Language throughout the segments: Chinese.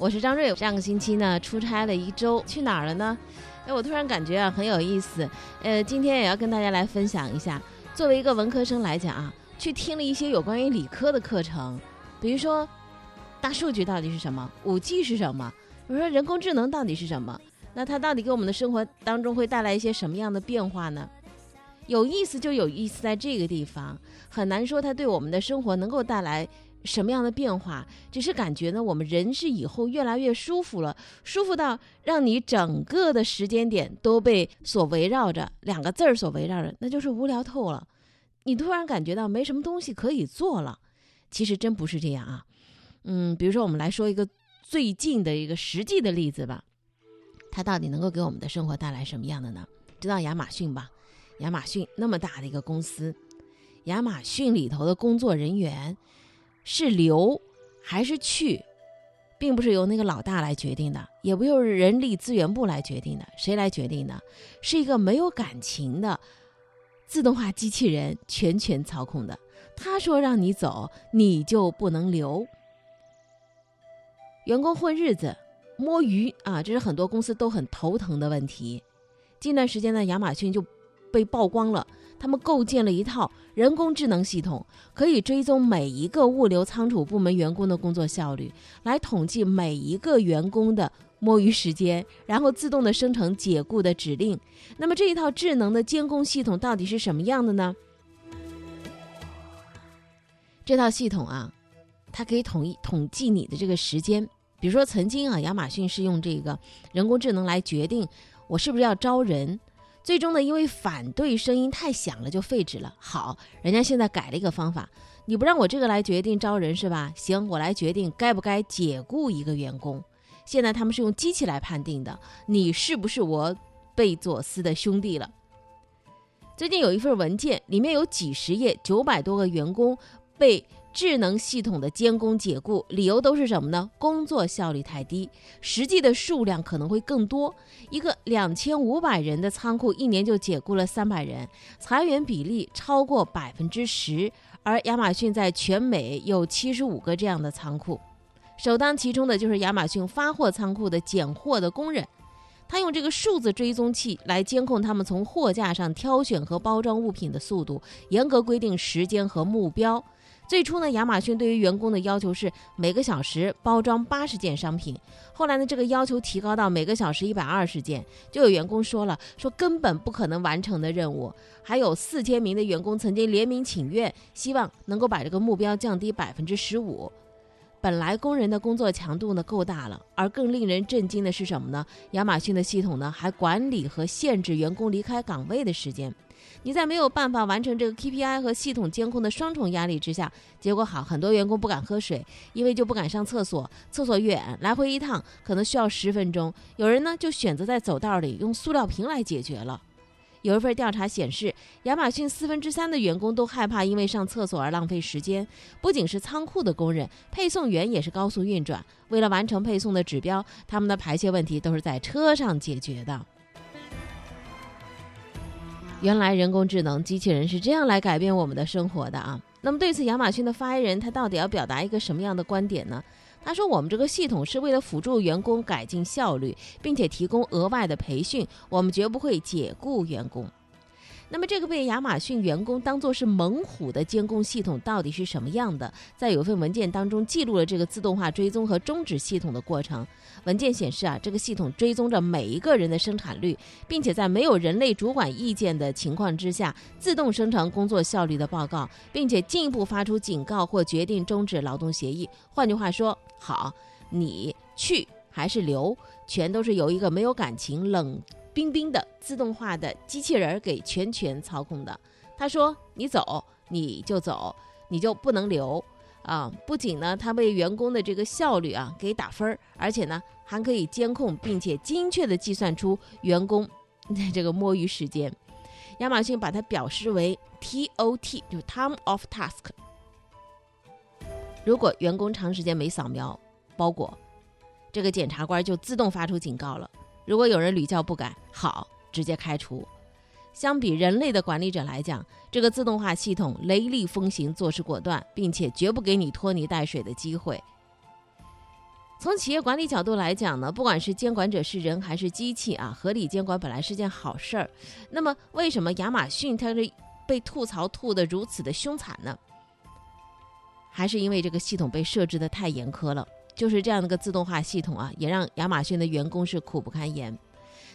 我是张瑞。上个星期呢，出差了一周，去哪儿了呢？哎，我突然感觉啊，很有意思。呃，今天也要跟大家来分享一下。作为一个文科生来讲啊，去听了一些有关于理科的课程，比如说大数据到底是什么，五 G 是什么，比如说人工智能到底是什么，那它到底给我们的生活当中会带来一些什么样的变化呢？有意思就有意思在这个地方，很难说它对我们的生活能够带来。什么样的变化？只是感觉呢，我们人是以后越来越舒服了，舒服到让你整个的时间点都被所围绕着两个字儿所围绕着，那就是无聊透了。你突然感觉到没什么东西可以做了。其实真不是这样啊。嗯，比如说我们来说一个最近的一个实际的例子吧，它到底能够给我们的生活带来什么样的呢？知道亚马逊吧？亚马逊那么大的一个公司，亚马逊里头的工作人员。是留还是去，并不是由那个老大来决定的，也不由人力资源部来决定的。谁来决定的？是一个没有感情的自动化机器人全权操控的。他说让你走，你就不能留。员工混日子、摸鱼啊，这是很多公司都很头疼的问题。近段时间呢，亚马逊就被曝光了。他们构建了一套人工智能系统，可以追踪每一个物流仓储部门员工的工作效率，来统计每一个员工的摸鱼时间，然后自动的生成解雇的指令。那么这一套智能的监控系统到底是什么样的呢？这套系统啊，它可以统一统计你的这个时间。比如说，曾经啊，亚马逊是用这个人工智能来决定我是不是要招人。最终呢，因为反对声音太响了，就废止了。好，人家现在改了一个方法，你不让我这个来决定招人是吧？行，我来决定该不该解雇一个员工。现在他们是用机器来判定的，你是不是我贝佐斯的兄弟了？最近有一份文件，里面有几十页，九百多个员工被。智能系统的监工解雇，理由都是什么呢？工作效率太低，实际的数量可能会更多。一个两千五百人的仓库，一年就解雇了三百人，裁员比例超过百分之十。而亚马逊在全美有七十五个这样的仓库，首当其冲的就是亚马逊发货仓库的拣货的工人，他用这个数字追踪器来监控他们从货架上挑选和包装物品的速度，严格规定时间和目标。最初呢，亚马逊对于员工的要求是每个小时包装八十件商品。后来呢，这个要求提高到每个小时一百二十件，就有员工说了，说根本不可能完成的任务。还有四千名的员工曾经联名请愿，希望能够把这个目标降低百分之十五。本来工人的工作强度呢够大了，而更令人震惊的是什么呢？亚马逊的系统呢还管理和限制员工离开岗位的时间。你在没有办法完成这个 KPI 和系统监控的双重压力之下，结果好，很多员工不敢喝水，因为就不敢上厕所，厕所远，来回一趟可能需要十分钟。有人呢就选择在走道里用塑料瓶来解决了。有一份调查显示，亚马逊四分之三的员工都害怕因为上厕所而浪费时间。不仅是仓库的工人，配送员也是高速运转，为了完成配送的指标，他们的排泄问题都是在车上解决的。原来人工智能机器人是这样来改变我们的生活的啊！那么对此，亚马逊的发言人他到底要表达一个什么样的观点呢？他说：“我们这个系统是为了辅助员工改进效率，并且提供额外的培训，我们绝不会解雇员工。”那么，这个被亚马逊员工当作是猛虎的监控系统到底是什么样的？在有份文件当中记录了这个自动化追踪和终止系统的过程。文件显示啊，这个系统追踪着每一个人的生产率，并且在没有人类主管意见的情况之下，自动生成工作效率的报告，并且进一步发出警告或决定终止劳动协议。换句话说，好，你去还是留，全都是由一个没有感情、冷。冰冰的自动化的机器人给全权操控的。他说：“你走你就走，你就不能留啊！不仅呢，他为员工的这个效率啊给打分儿，而且呢还可以监控并且精确的计算出员工这个摸鱼时间。亚马逊把它表示为 TOT，就是 Time of Task。如果员工长时间没扫描包裹，这个检察官就自动发出警告了。”如果有人屡教不改，好，直接开除。相比人类的管理者来讲，这个自动化系统雷厉风行，做事果断，并且绝不给你拖泥带水的机会。从企业管理角度来讲呢，不管是监管者是人还是机器啊，合理监管本来是件好事儿。那么，为什么亚马逊它是被吐槽吐得如此的凶残呢？还是因为这个系统被设置的太严苛了。就是这样的个自动化系统啊，也让亚马逊的员工是苦不堪言。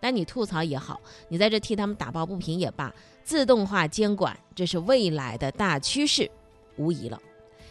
但你吐槽也好，你在这替他们打抱不平也罢，自动化监管这是未来的大趋势，无疑了。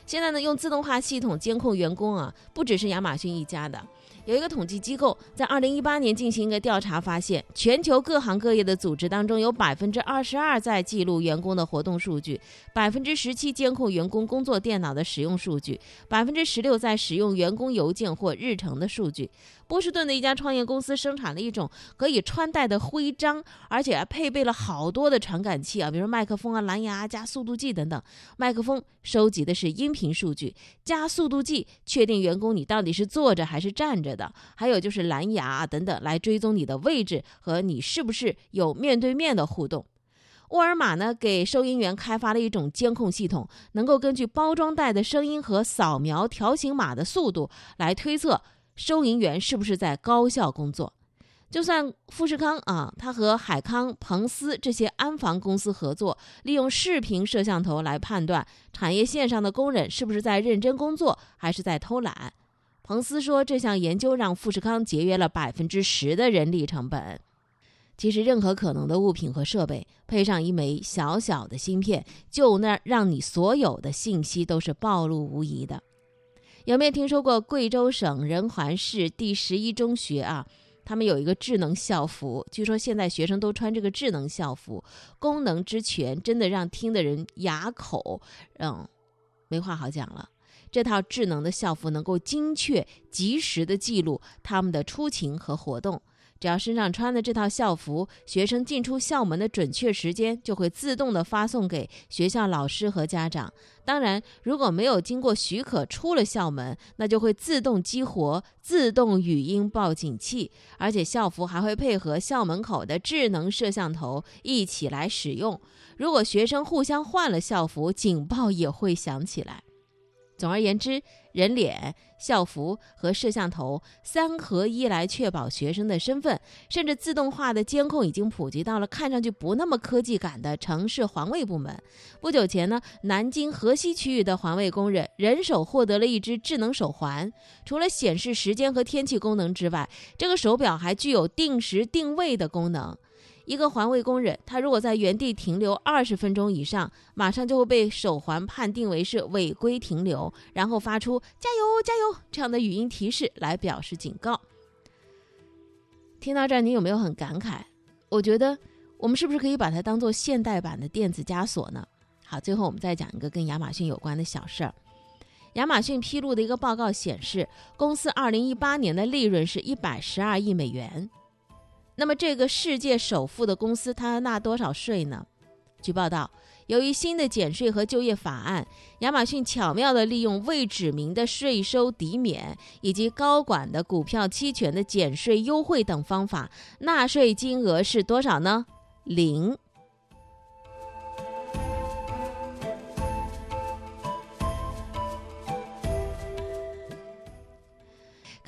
现在呢，用自动化系统监控员工啊，不只是亚马逊一家的。有一个统计机构在二零一八年进行一个调查，发现全球各行各业的组织当中，有百分之二十二在记录员工的活动数据，百分之十七监控员工工作电脑的使用数据，百分之十六在使用员工邮件或日程的数据。波士顿的一家创业公司生产了一种可以穿戴的徽章，而且还配备了好多的传感器啊，比如说麦克风啊、蓝牙加速度计等等。麦克风收集的是音频数据，加速度计确定员工你到底是坐着还是站着的，还有就是蓝牙啊等等来追踪你的位置和你是不是有面对面的互动。沃尔玛呢给收银员开发了一种监控系统，能够根据包装袋的声音和扫描条形码的速度来推测。收银员是不是在高效工作？就算富士康啊，他和海康、彭斯这些安防公司合作，利用视频摄像头来判断产业线上的工人是不是在认真工作，还是在偷懒。彭斯说，这项研究让富士康节约了百分之十的人力成本。其实，任何可能的物品和设备，配上一枚小小的芯片，就那让你所有的信息都是暴露无遗的。有没有听说过贵州省仁怀市第十一中学啊？他们有一个智能校服，据说现在学生都穿这个智能校服，功能之全，真的让听的人哑口，嗯，没话好讲了。这套智能的校服能够精确、及时的记录他们的出勤和活动。只要身上穿的这套校服，学生进出校门的准确时间就会自动的发送给学校老师和家长。当然，如果没有经过许可出了校门，那就会自动激活自动语音报警器，而且校服还会配合校门口的智能摄像头一起来使用。如果学生互相换了校服，警报也会响起来。总而言之，人脸、校服和摄像头三合一来确保学生的身份，甚至自动化的监控已经普及到了看上去不那么科技感的城市环卫部门。不久前呢，南京河西区域的环卫工人人手获得了一只智能手环，除了显示时间和天气功能之外，这个手表还具有定时定位的功能。一个环卫工人，他如果在原地停留二十分钟以上，马上就会被手环判定为是违规停留，然后发出“加油，加油”这样的语音提示来表示警告。听到这儿，你有没有很感慨？我觉得我们是不是可以把它当做现代版的电子枷锁呢？好，最后我们再讲一个跟亚马逊有关的小事儿。亚马逊披露的一个报告显示，公司二零一八年的利润是一百十二亿美元。那么，这个世界首富的公司，他要纳多少税呢？据报道，由于新的减税和就业法案，亚马逊巧妙地利用未指明的税收抵免以及高管的股票期权的减税优惠等方法，纳税金额是多少呢？零。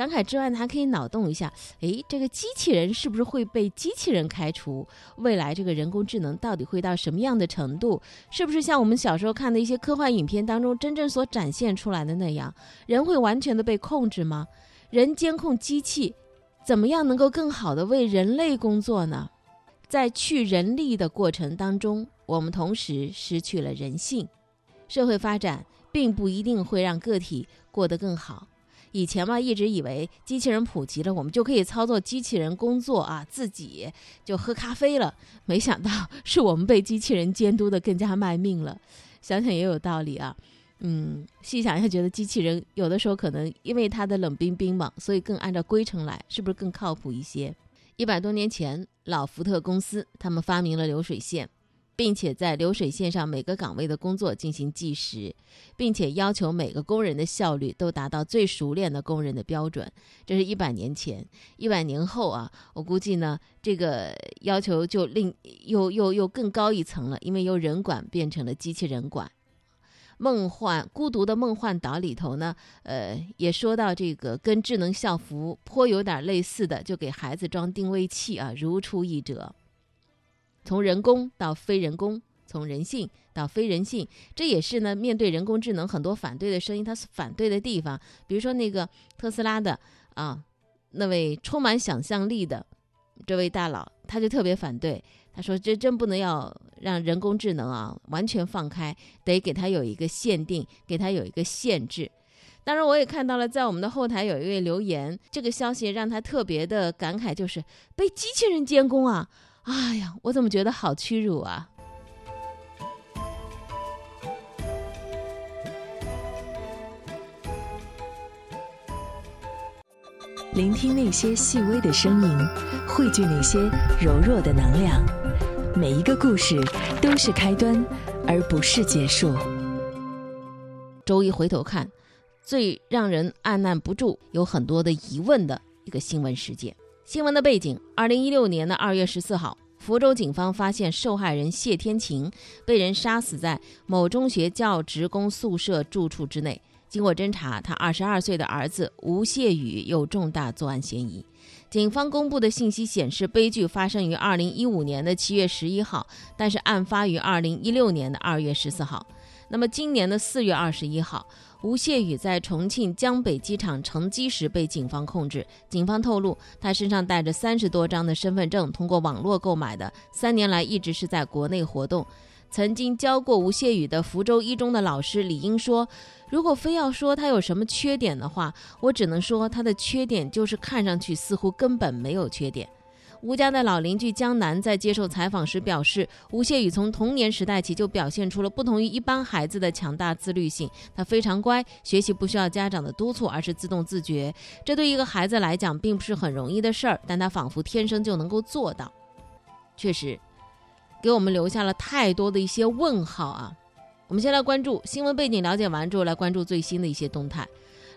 感慨之外呢，还可以脑洞一下，诶，这个机器人是不是会被机器人开除？未来这个人工智能到底会到什么样的程度？是不是像我们小时候看的一些科幻影片当中真正所展现出来的那样，人会完全的被控制吗？人监控机器，怎么样能够更好的为人类工作呢？在去人力的过程当中，我们同时失去了人性。社会发展并不一定会让个体过得更好。以前嘛，一直以为机器人普及了，我们就可以操作机器人工作啊，自己就喝咖啡了。没想到是我们被机器人监督的更加卖命了。想想也有道理啊，嗯，细想一下，觉得机器人有的时候可能因为它的冷冰冰嘛，所以更按照规程来，是不是更靠谱一些？一百多年前，老福特公司他们发明了流水线。并且在流水线上每个岗位的工作进行计时，并且要求每个工人的效率都达到最熟练的工人的标准。这是一百年前，一百年后啊，我估计呢，这个要求就另又又又更高一层了，因为由人管变成了机器人管。梦幻孤独的梦幻岛里头呢，呃，也说到这个跟智能校服颇有点类似的，就给孩子装定位器啊，如出一辙。从人工到非人工，从人性到非人性，这也是呢面对人工智能很多反对的声音，它是反对的地方。比如说那个特斯拉的啊，那位充满想象力的这位大佬，他就特别反对。他说：“这真不能要让人工智能啊完全放开，得给他有一个限定，给他有一个限制。当然，我也看到了，在我们的后台有一位留言，这个消息让他特别的感慨，就是被机器人监工啊！哎呀，我怎么觉得好屈辱啊！聆听那些细微的声音，汇聚那些柔弱的能量。”每一个故事都是开端，而不是结束。周一回头看，最让人按捺不住、有很多的疑问的一个新闻事件。新闻的背景：二零一六年的二月十四号，福州警方发现受害人谢天晴被人杀死在某中学教职工宿舍住处之内。经过侦查，他二十二岁的儿子吴谢宇有重大作案嫌疑。警方公布的信息显示，悲剧发生于二零一五年的七月十一号，但是案发于二零一六年的二月十四号。那么今年的四月二十一号，吴谢宇在重庆江北机场乘机时被警方控制。警方透露，他身上带着三十多张的身份证，通过网络购买的，三年来一直是在国内活动。曾经教过吴谢宇的福州一中的老师李英说：“如果非要说他有什么缺点的话，我只能说他的缺点就是看上去似乎根本没有缺点。”吴家的老邻居江南在接受采访时表示：“吴谢宇从童年时代起就表现出了不同于一般孩子的强大自律性，他非常乖，学习不需要家长的督促，而是自动自觉。这对一个孩子来讲并不是很容易的事儿，但他仿佛天生就能够做到。”确实。给我们留下了太多的一些问号啊！我们先来关注新闻背景，了解完之后来关注最新的一些动态。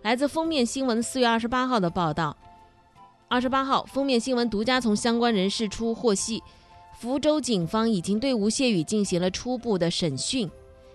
来自封面新闻四月二十八号的报道，二十八号封面新闻独家从相关人士处获悉，福州警方已经对吴谢宇进行了初步的审讯，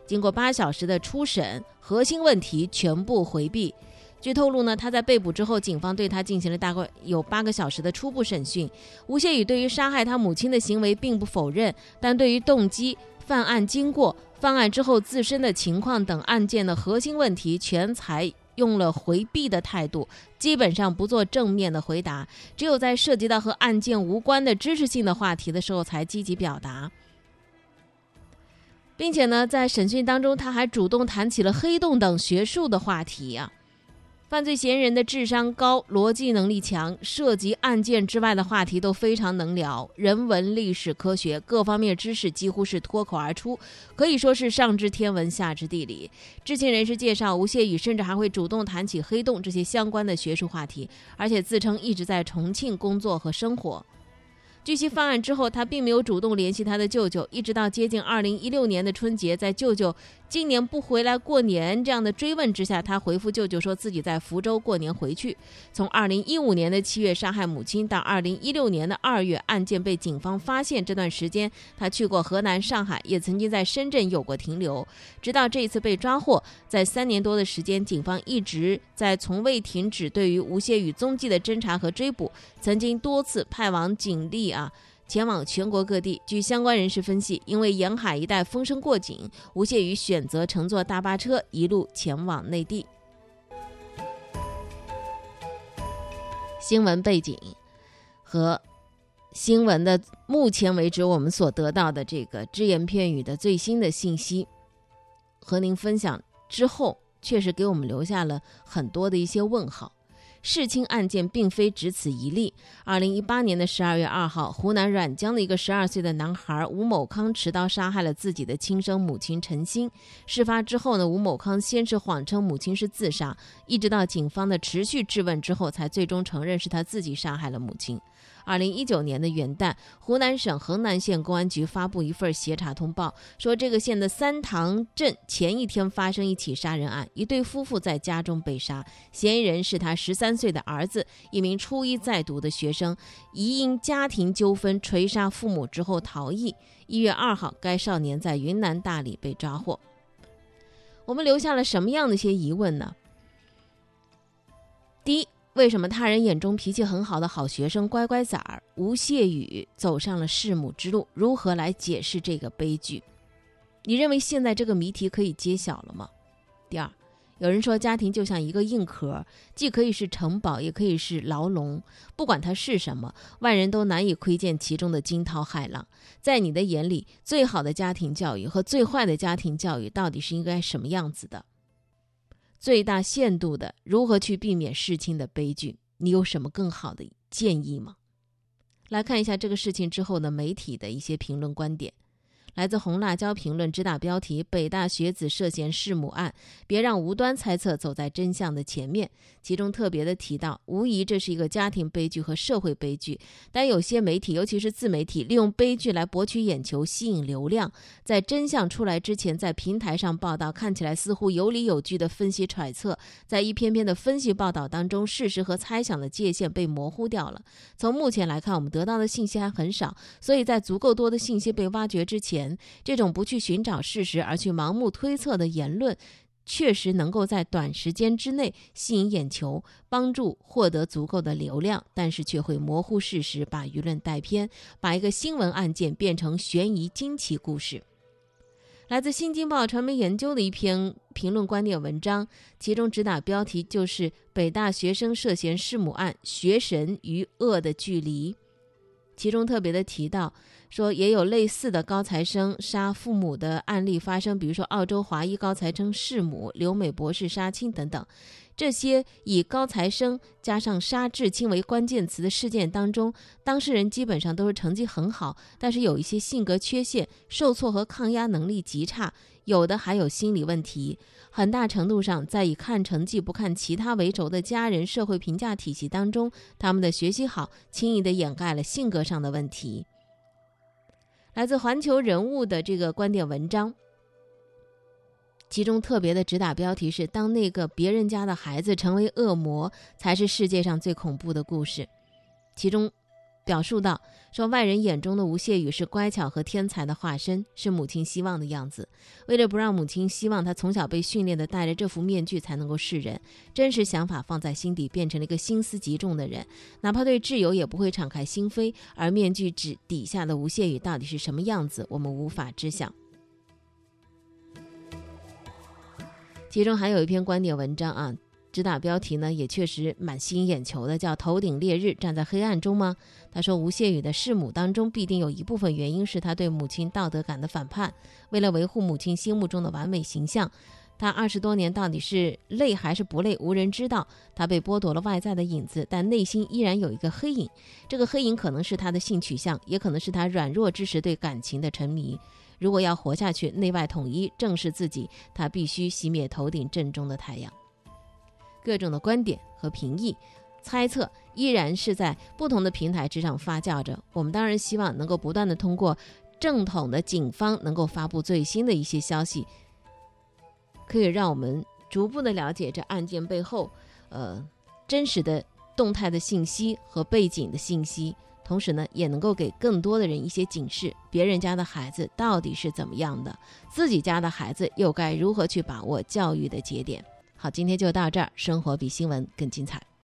经过八小时的初审，核心问题全部回避。据透露呢，他在被捕之后，警方对他进行了大概有八个小时的初步审讯。吴谢宇对于杀害他母亲的行为并不否认，但对于动机、犯案经过、犯案之后自身的情况等案件的核心问题，全才用了回避的态度，基本上不做正面的回答。只有在涉及到和案件无关的知识性的话题的时候，才积极表达，并且呢，在审讯当中，他还主动谈起了黑洞等学术的话题啊。犯罪嫌疑人的智商高，逻辑能力强，涉及案件之外的话题都非常能聊，人文、历史、科学各方面知识几乎是脱口而出，可以说是上知天文，下知地理。知情人士介绍，吴谢宇甚至还会主动谈起黑洞这些相关的学术话题，而且自称一直在重庆工作和生活。据悉，犯案之后，他并没有主动联系他的舅舅，一直到接近二零一六年的春节，在舅舅今年不回来过年这样的追问之下，他回复舅舅说自己在福州过年回去。从二零一五年的七月杀害母亲到二零一六年的二月案件被警方发现这段时间，他去过河南、上海，也曾经在深圳有过停留。直到这一次被抓获，在三年多的时间，警方一直在从未停止对于吴谢宇踪迹的侦查和追捕，曾经多次派往警力。啊，前往全国各地。据相关人士分析，因为沿海一带风声过紧，吴谢宇选择乘坐大巴车一路前往内地。新闻背景和新闻的目前为止我们所得到的这个只言片语的最新的信息，和您分享之后，确实给我们留下了很多的一些问号。弑亲案件并非只此一例。二零一八年的十二月二号，湖南沅江的一个十二岁的男孩吴某康持刀杀害了自己的亲生母亲陈鑫。事发之后呢，吴某康先是谎称母亲是自杀，一直到警方的持续质问之后，才最终承认是他自己杀害了母亲。二零一九年的元旦，湖南省衡南县公安局发布一份协查通报，说这个县的三塘镇前一天发生一起杀人案，一对夫妇在家中被杀，嫌疑人是他十三岁的儿子，一名初一在读的学生，疑因家庭纠纷锤杀父母之后逃逸。一月二号，该少年在云南大理被抓获。我们留下了什么样的一些疑问呢？第一，为什么他人眼中脾气很好的好学生乖乖崽儿吴谢宇走上了弑母之路？如何来解释这个悲剧？你认为现在这个谜题可以揭晓了吗？第二，有人说家庭就像一个硬壳，既可以是城堡，也可以是牢笼。不管它是什么，外人都难以窥见其中的惊涛骇浪。在你的眼里，最好的家庭教育和最坏的家庭教育到底是应该什么样子的？最大限度的如何去避免事情的悲剧？你有什么更好的建议吗？来看一下这个事情之后呢媒体的一些评论观点。来自红辣椒评论，只打标题：北大学子涉嫌弑母案，别让无端猜测走在真相的前面。其中特别的提到，无疑这是一个家庭悲剧和社会悲剧。但有些媒体，尤其是自媒体，利用悲剧来博取眼球、吸引流量，在真相出来之前，在平台上报道，看起来似乎有理有据的分析揣测，在一篇篇的分析报道当中，事实和猜想的界限被模糊掉了。从目前来看，我们得到的信息还很少，所以在足够多的信息被挖掘之前。这种不去寻找事实而去盲目推测的言论，确实能够在短时间之内吸引眼球，帮助获得足够的流量，但是却会模糊事实，把舆论带偏，把一个新闻案件变成悬疑惊奇故事。来自《新京报传媒研究》的一篇评论观点文章，其中指打标题就是“北大学生涉嫌弑母案，学神与恶的距离”。其中特别的提到，说也有类似的高材生杀父母的案例发生，比如说澳洲华裔高材生弑母、留美博士杀亲等等。这些以高材生加上杀至亲为关键词的事件当中，当事人基本上都是成绩很好，但是有一些性格缺陷、受挫和抗压能力极差，有的还有心理问题。很大程度上，在以看成绩不看其他为轴的家人社会评价体系当中，他们的学习好，轻易的掩盖了性格上的问题。来自环球人物的这个观点文章，其中特别的直打标题是：“当那个别人家的孩子成为恶魔，才是世界上最恐怖的故事。”其中。表述道：“说外人眼中的吴谢宇是乖巧和天才的化身，是母亲希望的样子。为了不让母亲希望他从小被训练的戴着这副面具才能够示人，真实想法放在心底，变成了一个心思极重的人。哪怕对挚友也不会敞开心扉。而面具纸底下的吴谢宇到底是什么样子，我们无法知晓。”其中还有一篇观点文章啊。指打标题呢，也确实蛮吸引眼球的，叫“头顶烈日，站在黑暗中”吗？他说，吴谢宇的弑母当中，必定有一部分原因是他对母亲道德感的反叛。为了维护母亲心目中的完美形象，他二十多年到底是累还是不累，无人知道。他被剥夺了外在的影子，但内心依然有一个黑影。这个黑影可能是他的性取向，也可能是他软弱之时对感情的沉迷。如果要活下去，内外统一，正视自己，他必须熄灭头顶正中的太阳。各种的观点和评议、猜测依然是在不同的平台之上发酵着。我们当然希望能够不断的通过正统的警方能够发布最新的一些消息，可以让我们逐步的了解这案件背后，呃，真实的动态的信息和背景的信息。同时呢，也能够给更多的人一些警示：别人家的孩子到底是怎么样的，自己家的孩子又该如何去把握教育的节点。好，今天就到这儿。生活比新闻更精彩。